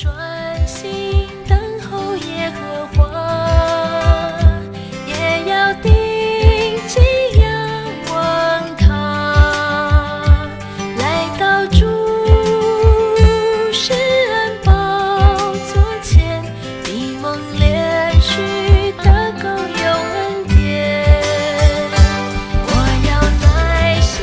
专心等候耶和华，也要定睛仰望他，来到主施恩宝座前，闭蒙连续的够有恩典。我要耐心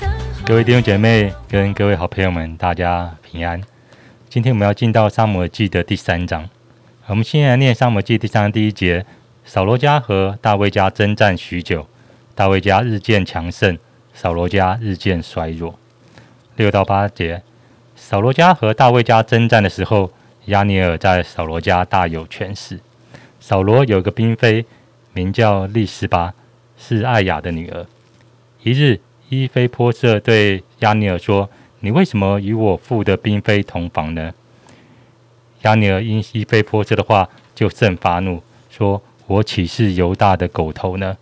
等候。各位弟兄姐妹跟各位好朋友们，大家平安。今天我们要进到撒母耳记的第三章。我们先来念撒母耳记第三章第一节：扫罗家和大卫家征战许久，大卫家日渐强盛，扫罗家日渐衰弱。六到八节：扫罗家和大卫家征战的时候，亚尼尔在扫罗家大有权势。扫罗有个嫔妃，名叫利斯巴，是艾雅的女儿。一日，伊菲波设对亚尼尔说：“你为什么与我父的嫔妃同房呢？”亚尼尔因西非波设的话，就甚发怒，说：“我岂是犹大的狗头呢？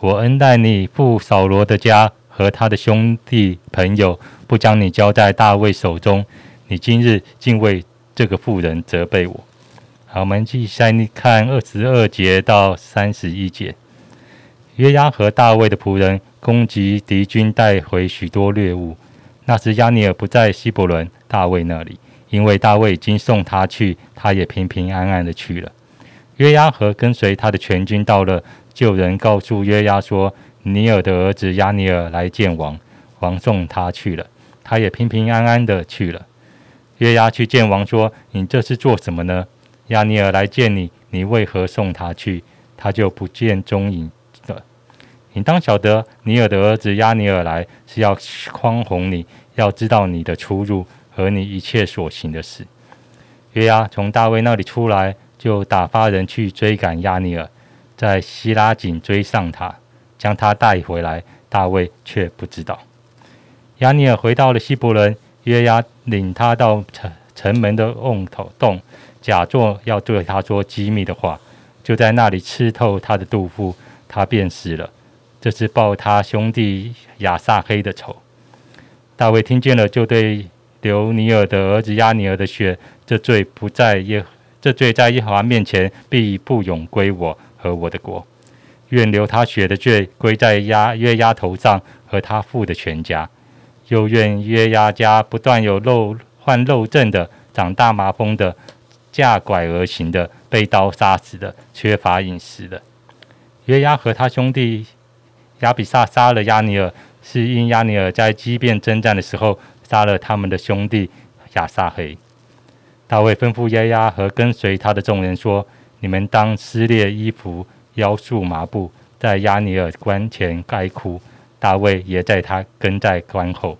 我恩待你父扫罗的家和他的兄弟朋友，不将你交在大卫手中，你今日竟为这个妇人责备我。”好，我们继续看二十二节到三十一节。约押和大卫的仆人攻击敌军，带回许多掠物。那时亚尼尔不在希伯伦大卫那里，因为大卫已经送他去，他也平平安安的去了。约押和跟随他的全军到了，就有人告诉约押说：“尼尔的儿子亚尼尔来见王，王送他去了，他也平平安安的去了。”约押去见王说：“你这是做什么呢？亚尼尔来见你，你为何送他去？他就不见踪影。你当晓得，尼尔的儿子亚尼尔来是要匡宏你，要知道你的出入和你一切所行的事。”约押从大卫那里出来，就打发人去追赶亚尼尔，在希拉井追上他，将他带回来。大卫却不知道。亚尼尔回到了希伯伦，约押领他到城城门的瓮头洞，假作要对他说机密的话，就在那里吃透他的肚腹，他便死了。这是报他兄弟亚撒黑的仇。大卫听见了，就对流尼尔的儿子亚尼尔的血，这罪不在耶，这罪在耶和华面前必不永归我和我的国。愿流他血的罪归在押约押头上和他父的全家。又愿约押家不断有漏患漏症的、长大麻风的、架拐而行的、被刀杀死的、缺乏饮食的。约押和他兄弟亚比萨杀了亚尼尔，是因亚尼尔在激变征战的时候杀了他们的兄弟亚撒黑。大卫吩咐约押和跟随他的众人说：“你们当撕裂衣服，腰束麻布，在亚尼尔关前哀哭。”大卫也在他跟在关后。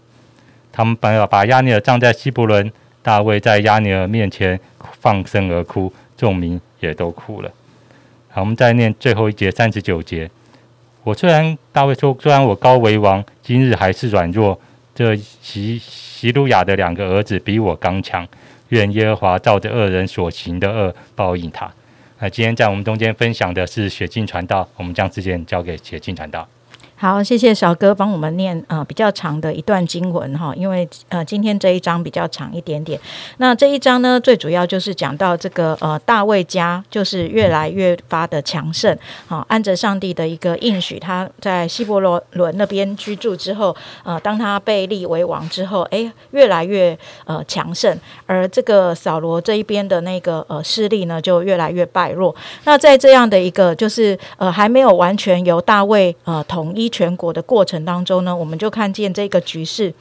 他们把把亚尼尔葬在希伯伦，大卫在亚尼尔面前放声而哭，众民也都哭了。好，我们再念最后一节三十九节。我虽然大卫说，虽然我高为王，今日还是软弱。这席席鲁雅的两个儿子比我刚强。愿耶和华照着恶人所行的恶报应他。那今天在我们中间分享的是雪镜传道，我们将时间交给雪镜传道。好，谢谢小哥帮我们念呃比较长的一段经文哈，因为呃今天这一章比较长一点点。那这一章呢，最主要就是讲到这个呃大卫家就是越来越发的强盛，好，按着上帝的一个应许，他在希伯罗伦那边居住之后，呃，当他被立为王之后，哎，越来越呃强盛，而这个扫罗这一边的那个呃势力呢，就越来越败弱。那在这样的一个就是呃还没有完全由大卫呃统一。全国的过程当中呢，我们就看见这个局势。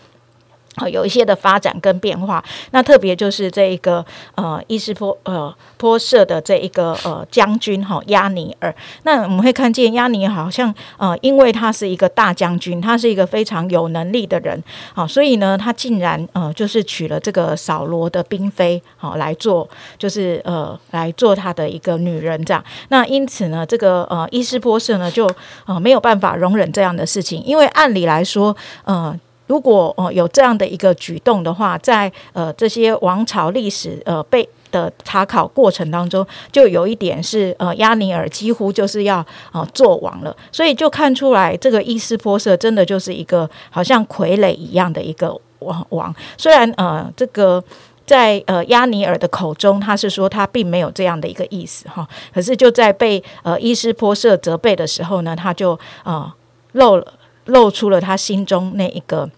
好，有一些的发展跟变化。那特别就是这一个呃，伊斯坡呃坡社的这一个呃将军哈亚尼尔。那我们会看见亚尼好像呃，因为他是一个大将军，他是一个非常有能力的人，好，所以呢，他竟然呃就是娶了这个扫罗的嫔妃好来做，就是呃来做他的一个女人这样。那因此呢，这个呃伊斯坡社呢就呃没有办法容忍这样的事情，因为按理来说呃。如果哦有这样的一个举动的话，在呃这些王朝历史呃被的查考过程当中，就有一点是呃亚尼尔几乎就是要呃做王了，所以就看出来这个伊斯波色真的就是一个好像傀儡一样的一个王王。虽然呃这个在呃亚尼尔的口中，他是说他并没有这样的一个意思哈。可是就在被呃伊斯波设责备的时候呢，他就呃露露出了他心中那一个。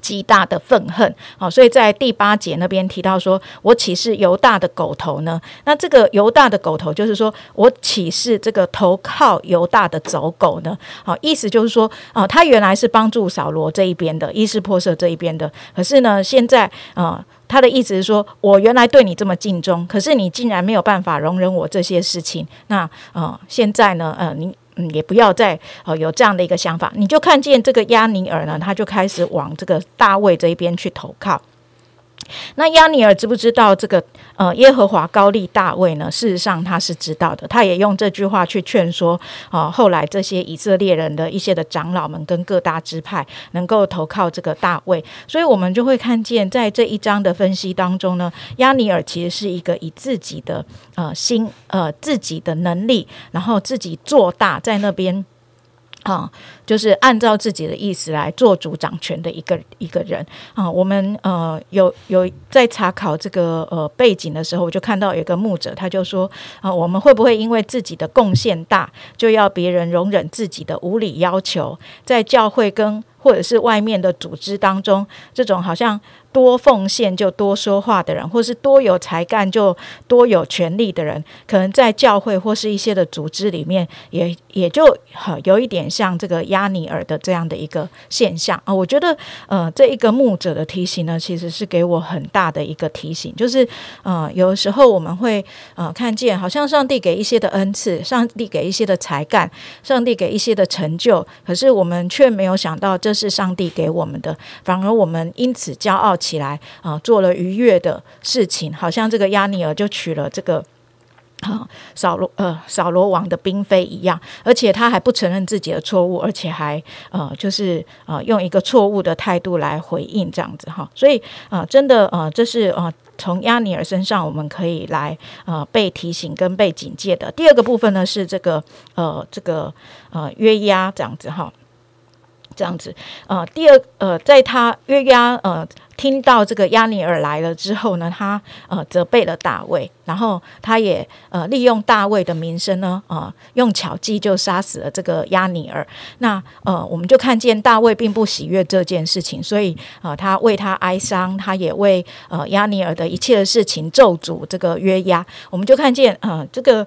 极大的愤恨，好，所以在第八节那边提到说，我岂是犹大的狗头呢？那这个犹大的狗头，就是说我岂是这个投靠犹大的走狗呢？好，意思就是说，啊，他原来是帮助扫罗这一边的，伊斯破舍这一边的，可是呢，现在啊，他的意思是说，我原来对你这么尽忠，可是你竟然没有办法容忍我这些事情，那啊，现在呢，呃，你。嗯，也不要再呃有这样的一个想法，你就看见这个亚尼尔呢，他就开始往这个大卫这一边去投靠。那亚尼尔知不知道这个呃耶和华高利大卫呢？事实上他是知道的，他也用这句话去劝说啊，后来这些以色列人的一些的长老们跟各大支派能够投靠这个大卫，所以我们就会看见在这一章的分析当中呢，亚尼尔其实是一个以自己的呃心呃自己的能力，然后自己做大在那边。啊，就是按照自己的意思来做主掌权的一个一个人啊。我们呃有有在查考这个呃背景的时候，我就看到有一个牧者，他就说啊，我们会不会因为自己的贡献大，就要别人容忍自己的无理要求？在教会跟或者是外面的组织当中，这种好像。多奉献就多说话的人，或是多有才干就多有权力的人，可能在教会或是一些的组织里面，也也就有一点像这个亚尼尔的这样的一个现象啊。我觉得，呃，这一个牧者的提醒呢，其实是给我很大的一个提醒，就是呃，有时候我们会呃看见，好像上帝给一些的恩赐，上帝给一些的才干，上帝给一些的成就，可是我们却没有想到这是上帝给我们的，反而我们因此骄傲。起来啊，做了愉悦的事情，好像这个亚尼尔就娶了这个啊扫罗呃扫罗王的嫔妃一样，而且他还不承认自己的错误，而且还呃就是呃用一个错误的态度来回应这样子哈，所以啊真的呃这是呃从亚尼尔身上我们可以来呃被提醒跟被警戒的。第二个部分呢是这个呃这个呃约押这样子哈。这样子，呃，第二，呃，在他约押，呃，听到这个亚尼尔来了之后呢，他呃责备了大卫，然后他也呃利用大卫的名声呢，呃，用巧计就杀死了这个亚尼尔。那呃，我们就看见大卫并不喜悦这件事情，所以呃，他为他哀伤，他也为呃亚尼尔的一切的事情咒诅这个约押。我们就看见，呃，这个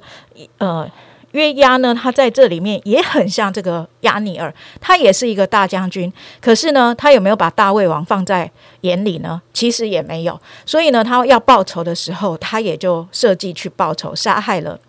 呃。约押呢，他在这里面也很像这个亚尼尔，他也是一个大将军。可是呢，他有没有把大卫王放在眼里呢？其实也没有。所以呢，他要报仇的时候，他也就设计去报仇，杀害了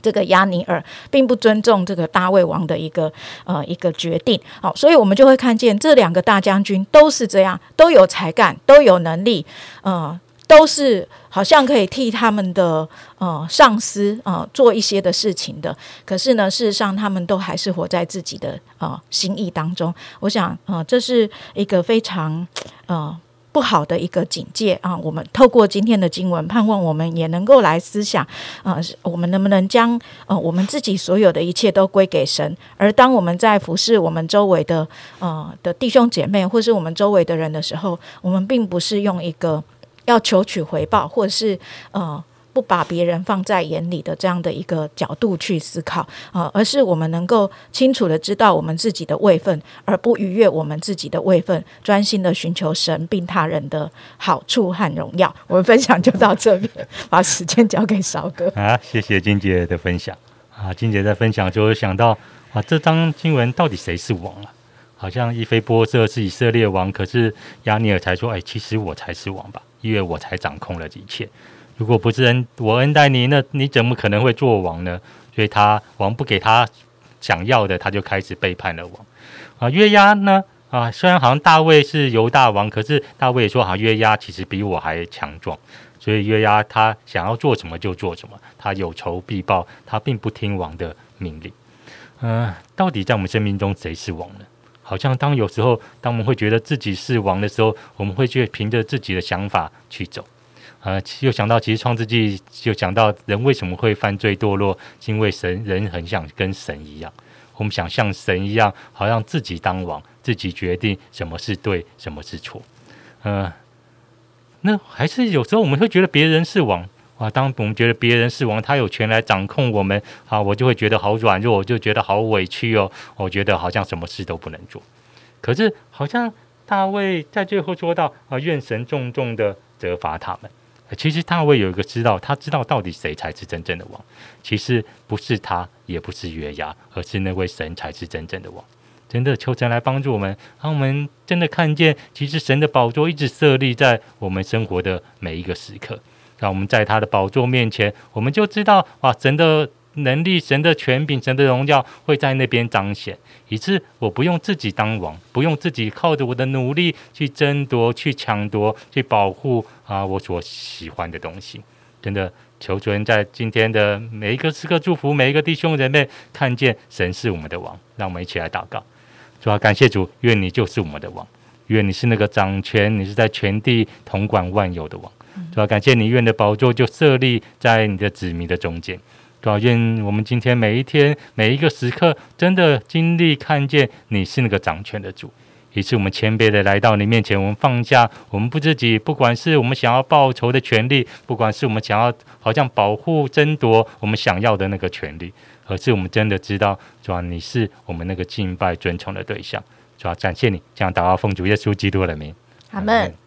这个亚尼尔，并不尊重这个大卫王的一个呃一个决定。好，所以我们就会看见这两个大将军都是这样，都有才干，都有能力，嗯。都是好像可以替他们的呃上司呃做一些的事情的，可是呢，事实上他们都还是活在自己的呃心意当中。我想呃这是一个非常呃不好的一个警戒啊。我们透过今天的经文，盼望我们也能够来思想啊，我们能不能将呃我们自己所有的一切都归给神？而当我们在服侍我们周围的呃的弟兄姐妹，或是我们周围的人的时候，我们并不是用一个。要求取回报，或者是呃不把别人放在眼里的这样的一个角度去思考啊，而是我们能够清楚的知道我们自己的位分，而不逾越我们自己的位分，专心的寻求神并他人的好处和荣耀。我们分享就到这边，把时间交给少哥啊，谢谢金姐的分享啊，金姐在分享就会想到啊，这张经文到底谁是王啊？好像伊菲波色是以色列王，可是亚尼尔才说，哎，其实我才是王吧。因为我才掌控了一切，如果不是恩我恩待你，那你怎么可能会做王呢？所以他王不给他想要的，他就开始背叛了王。啊，约押呢？啊，虽然好像大卫是犹大王，可是大卫说，好约押其实比我还强壮，所以约押他想要做什么就做什么，他有仇必报，他并不听王的命令。嗯，到底在我们生命中谁是王呢？好像当有时候，当我们会觉得自己是王的时候，我们会去凭着自己的想法去走。呃，又想到其实创世纪就讲到人为什么会犯罪堕落，因为神人很想跟神一样，我们想像神一样，好像自己当王，自己决定什么是对，什么是错。呃，那还是有时候我们会觉得别人是王啊。当我们觉得别人是王，他有权来掌控我们啊，我就会觉得好软弱，我就觉得好委屈哦。我觉得好像什么事都不能做。可是好像大卫在最后说到啊，愿神重重的责罚他们。其实大卫有一个知道，他知道到底谁才是真正的王。其实不是他，也不是约押，而是那位神才是真正的王。真的求神来帮助我们，让我们真的看见，其实神的宝座一直设立在我们生活的每一个时刻。让我们在他的宝座面前，我们就知道哇，神的。能力、神的权柄、神的荣耀会在那边彰显，以致我不用自己当王，不用自己靠着我的努力去争夺、去抢夺、去保护啊我所喜欢的东西。真的，求主在今天的每一个时刻祝福每一个弟兄姐妹，看见神是我们的王。让我们一起来祷告，主要感谢主，愿你就是我们的王，愿你是那个掌权，你是在全地统管万有的王。主要感谢你，愿的宝座就设立在你的子民的中间。主愿我们今天每一天每一个时刻，真的经历看见你是那个掌权的主，也是我们谦卑的来到你面前，我们放下我们不自己，不管是我们想要报仇的权利，不管是我们想要好像保护争夺我们想要的那个权利，而是我们真的知道，主啊你是我们那个敬拜尊崇的对象。主啊感谢你，这样祷告奉主耶稣基督的名，阿门。